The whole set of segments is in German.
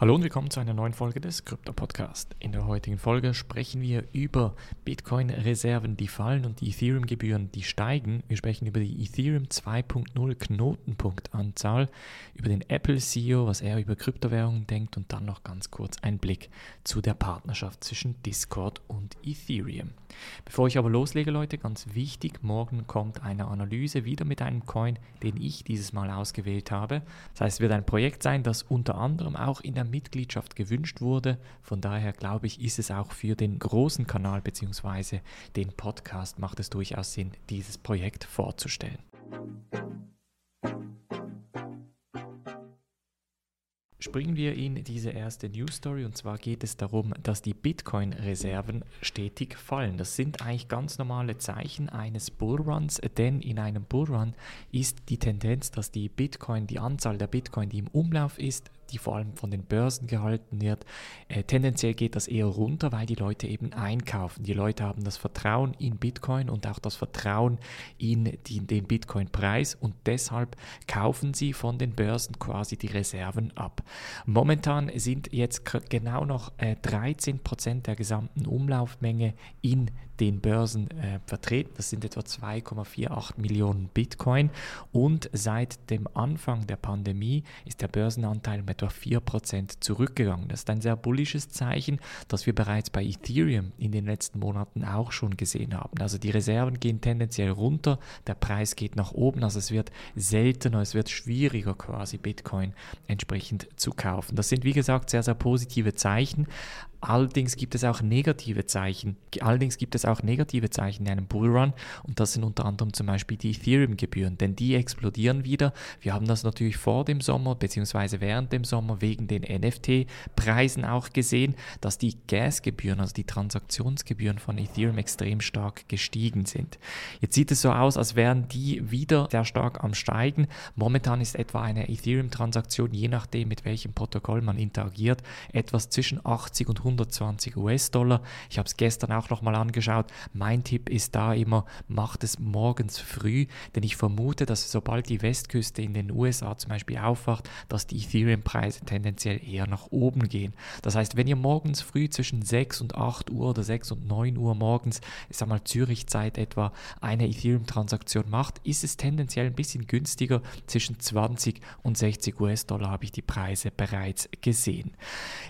Hallo und willkommen zu einer neuen Folge des Krypto Podcast. In der heutigen Folge sprechen wir über Bitcoin-Reserven, die fallen und die Ethereum-Gebühren, die steigen. Wir sprechen über die Ethereum 2.0 Knotenpunktanzahl, über den Apple-CEO, was er über Kryptowährungen denkt und dann noch ganz kurz ein Blick zu der Partnerschaft zwischen Discord und Ethereum. Bevor ich aber loslege, Leute, ganz wichtig, morgen kommt eine Analyse wieder mit einem Coin, den ich dieses Mal ausgewählt habe. Das heißt, es wird ein Projekt sein, das unter anderem auch in der Mitgliedschaft gewünscht wurde. Von daher glaube ich, ist es auch für den großen Kanal bzw. den Podcast macht es durchaus Sinn, dieses Projekt vorzustellen. Springen wir in diese erste News Story und zwar geht es darum, dass die Bitcoin-Reserven stetig fallen. Das sind eigentlich ganz normale Zeichen eines Bullruns, denn in einem Bullrun ist die Tendenz, dass die Bitcoin, die Anzahl der Bitcoin, die im Umlauf ist, die vor allem von den Börsen gehalten wird. Äh, tendenziell geht das eher runter, weil die Leute eben einkaufen. Die Leute haben das Vertrauen in Bitcoin und auch das Vertrauen in die, den Bitcoin-Preis und deshalb kaufen sie von den Börsen quasi die Reserven ab. Momentan sind jetzt genau noch äh, 13% der gesamten Umlaufmenge in den Börsen äh, vertreten. Das sind etwa 2,48 Millionen Bitcoin. Und seit dem Anfang der Pandemie ist der Börsenanteil um etwa 4% zurückgegangen. Das ist ein sehr bullisches Zeichen, das wir bereits bei Ethereum in den letzten Monaten auch schon gesehen haben. Also die Reserven gehen tendenziell runter, der Preis geht nach oben. Also es wird seltener, es wird schwieriger quasi Bitcoin entsprechend zu kaufen. Das sind wie gesagt sehr, sehr positive Zeichen. Allerdings gibt es auch negative Zeichen. Allerdings gibt es auch negative Zeichen in einem Bullrun und das sind unter anderem zum Beispiel die Ethereum-Gebühren, denn die explodieren wieder. Wir haben das natürlich vor dem Sommer bzw. während dem Sommer wegen den NFT-Preisen auch gesehen, dass die Gasgebühren, also die Transaktionsgebühren von Ethereum extrem stark gestiegen sind. Jetzt sieht es so aus, als wären die wieder sehr stark am Steigen. Momentan ist etwa eine Ethereum-Transaktion, je nachdem mit welchem Protokoll man interagiert, etwas zwischen 80 und 100 120 US-Dollar. Ich habe es gestern auch nochmal angeschaut. Mein Tipp ist da immer, macht es morgens früh, denn ich vermute, dass sobald die Westküste in den USA zum Beispiel aufwacht, dass die Ethereum-Preise tendenziell eher nach oben gehen. Das heißt, wenn ihr morgens früh zwischen 6 und 8 Uhr oder 6 und 9 Uhr morgens, ich sag mal Zürich-Zeit etwa, eine Ethereum-Transaktion macht, ist es tendenziell ein bisschen günstiger. Zwischen 20 und 60 US-Dollar habe ich die Preise bereits gesehen.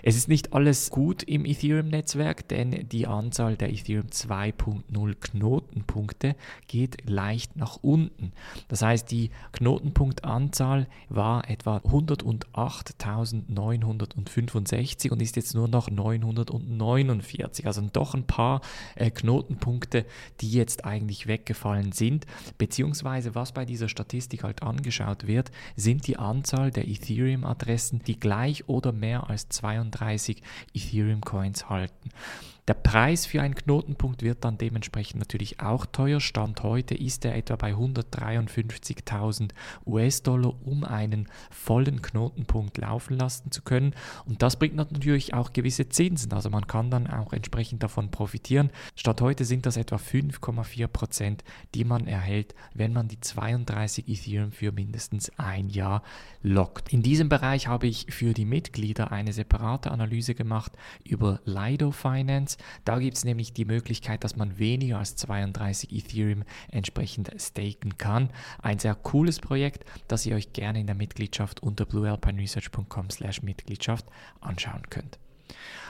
Es ist nicht alles gut im Ethereum-Netzwerk, denn die Anzahl der Ethereum 2.0 Knotenpunkte geht leicht nach unten. Das heißt, die Knotenpunktanzahl war etwa 108.965 und ist jetzt nur noch 949. Also doch ein paar äh, Knotenpunkte, die jetzt eigentlich weggefallen sind. Beziehungsweise was bei dieser Statistik halt angeschaut wird, sind die Anzahl der Ethereum-Adressen, die gleich oder mehr als 32 Ethereum Coins halten. Der Preis für einen Knotenpunkt wird dann dementsprechend natürlich auch teuer. Stand heute ist er etwa bei 153.000 US-Dollar, um einen vollen Knotenpunkt laufen lassen zu können. Und das bringt natürlich auch gewisse Zinsen. Also man kann dann auch entsprechend davon profitieren. Statt heute sind das etwa 5,4 Prozent, die man erhält, wenn man die 32 Ethereum für mindestens ein Jahr lockt. In diesem Bereich habe ich für die Mitglieder eine separate Analyse gemacht über Lido Finance. Coins. Da gibt es nämlich die Möglichkeit, dass man weniger als 32 Ethereum entsprechend staken kann. Ein sehr cooles Projekt, das ihr euch gerne in der Mitgliedschaft unter bluealpineresearch.com/mitgliedschaft anschauen könnt.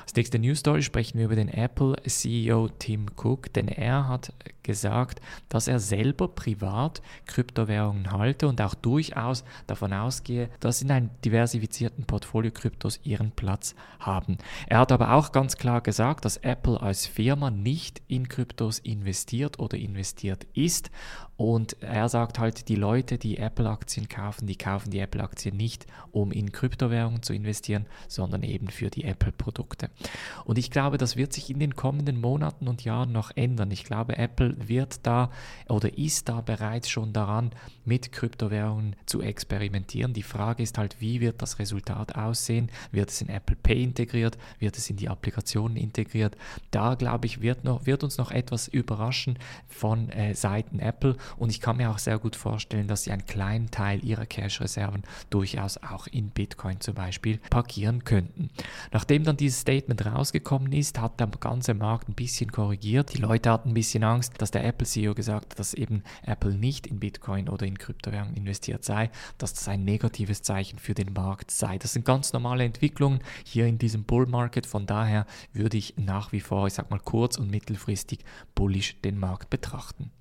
Als nächste News Story sprechen wir über den Apple CEO Tim Cook, denn er hat gesagt, dass er selber privat Kryptowährungen halte und auch durchaus davon ausgehe, dass in einem diversifizierten Portfolio Kryptos ihren Platz haben. Er hat aber auch ganz klar gesagt, dass Apple als Firma nicht in Kryptos investiert oder investiert ist und er sagt halt, die Leute, die Apple-Aktien kaufen, die kaufen die Apple-Aktien nicht, um in Kryptowährungen zu investieren, sondern eben für die Apple-Produkte. Und ich glaube, das wird sich in den kommenden Monaten und Jahren noch ändern. Ich glaube, Apple wird da oder ist da bereits schon daran, mit Kryptowährungen zu experimentieren. Die Frage ist halt, wie wird das Resultat aussehen? Wird es in Apple Pay integriert? Wird es in die Applikationen integriert? Da glaube ich, wird, noch, wird uns noch etwas überraschen von äh, Seiten Apple und ich kann mir auch sehr gut vorstellen, dass sie einen kleinen Teil ihrer Cash-Reserven durchaus auch in Bitcoin zum Beispiel parkieren könnten. Nachdem dann dieses Statement rausgekommen ist, hat der ganze Markt ein bisschen korrigiert. Die Leute hatten ein bisschen Angst, dass der Apple-CEO gesagt hat, dass eben Apple nicht in Bitcoin oder in Kryptowährungen investiert sei, dass das ein negatives Zeichen für den Markt sei. Das sind ganz normale Entwicklungen hier in diesem Bull Market. Von daher würde ich nach wie vor, ich sag mal kurz- und mittelfristig bullish den Markt betrachten.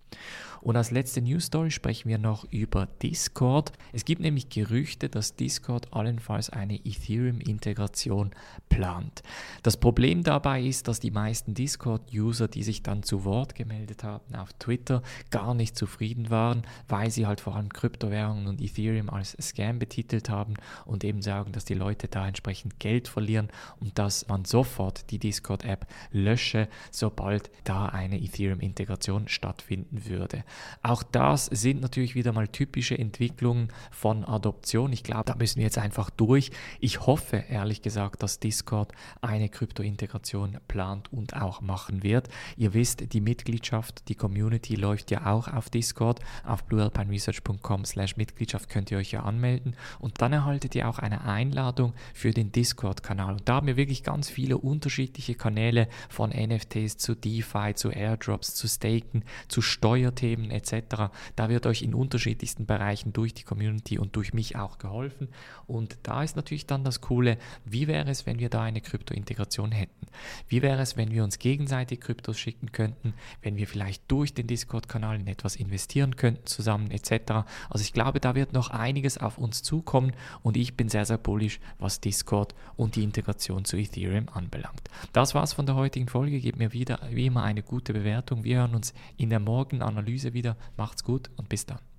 Und als letzte News Story sprechen wir noch über Discord. Es gibt nämlich Gerüchte, dass Discord allenfalls eine Ethereum-Integration plant. Das Problem dabei ist, dass die meisten Discord-User, die sich dann zu Wort gemeldet haben auf Twitter, gar nicht zufrieden waren, weil sie halt vor allem Kryptowährungen und Ethereum als Scam betitelt haben und eben sagen, dass die Leute da entsprechend Geld verlieren und dass man sofort die Discord-App lösche, sobald da eine Ethereum-Integration stattfinden würde. Auch das sind natürlich wieder mal typische Entwicklungen von Adoption. Ich glaube, da müssen wir jetzt einfach durch. Ich hoffe ehrlich gesagt, dass Discord eine Krypto-Integration plant und auch machen wird. Ihr wisst, die Mitgliedschaft, die Community läuft ja auch auf Discord. Auf bluealpineresearch.com slash Mitgliedschaft könnt ihr euch ja anmelden und dann erhaltet ihr auch eine Einladung für den Discord-Kanal. Und da haben wir wirklich ganz viele unterschiedliche Kanäle von NFTs zu DeFi, zu Airdrops, zu Staken, zu Steuerthemen Themen etc. Da wird euch in unterschiedlichsten Bereichen durch die Community und durch mich auch geholfen. Und da ist natürlich dann das Coole, wie wäre es, wenn wir da eine Krypto-Integration hätten? Wie wäre es, wenn wir uns gegenseitig Kryptos schicken könnten, wenn wir vielleicht durch den Discord-Kanal in etwas investieren könnten zusammen etc. Also ich glaube, da wird noch einiges auf uns zukommen und ich bin sehr, sehr bullish, was Discord und die Integration zu Ethereum anbelangt. Das war's von der heutigen Folge. Gebt mir wieder wie immer eine gute Bewertung. Wir hören uns in der Morgenanalyse wieder. Macht's gut und bis dann.